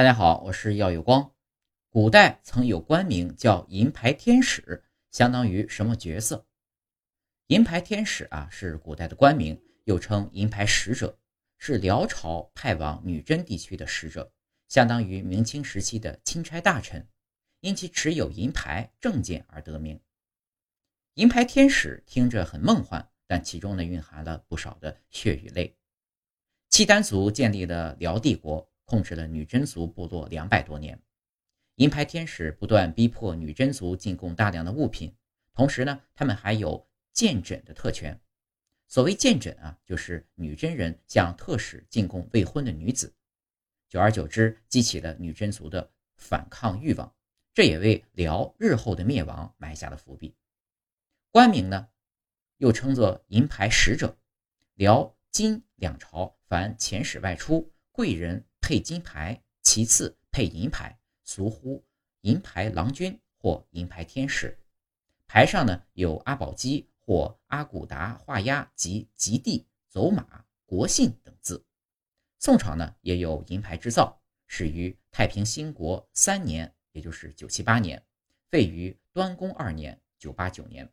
大家好，我是耀有光。古代曾有官名叫银牌天使，相当于什么角色？银牌天使啊，是古代的官名，又称银牌使者，是辽朝派往女真地区的使者，相当于明清时期的钦差大臣，因其持有银牌证件而得名。银牌天使听着很梦幻，但其中呢蕴含了不少的血与泪。契丹族建立了辽帝国。控制了女真族部落两百多年，银牌天使不断逼迫女真族进贡大量的物品，同时呢，他们还有见诊的特权。所谓见诊啊，就是女真人向特使进贡未婚的女子，久而久之，激起了女真族的反抗欲望，这也为辽日后的灭亡埋下了伏笔。官名呢，又称作银牌使者。辽金两朝凡遣使外出，贵人。配金牌，其次配银牌，俗呼银牌郎君或银牌天使。牌上呢有阿保机或阿古达画押及吉地、走马、国信等字。宋朝呢也有银牌制造，始于太平兴国三年，也就是九七八年，废于端公二年九八九年。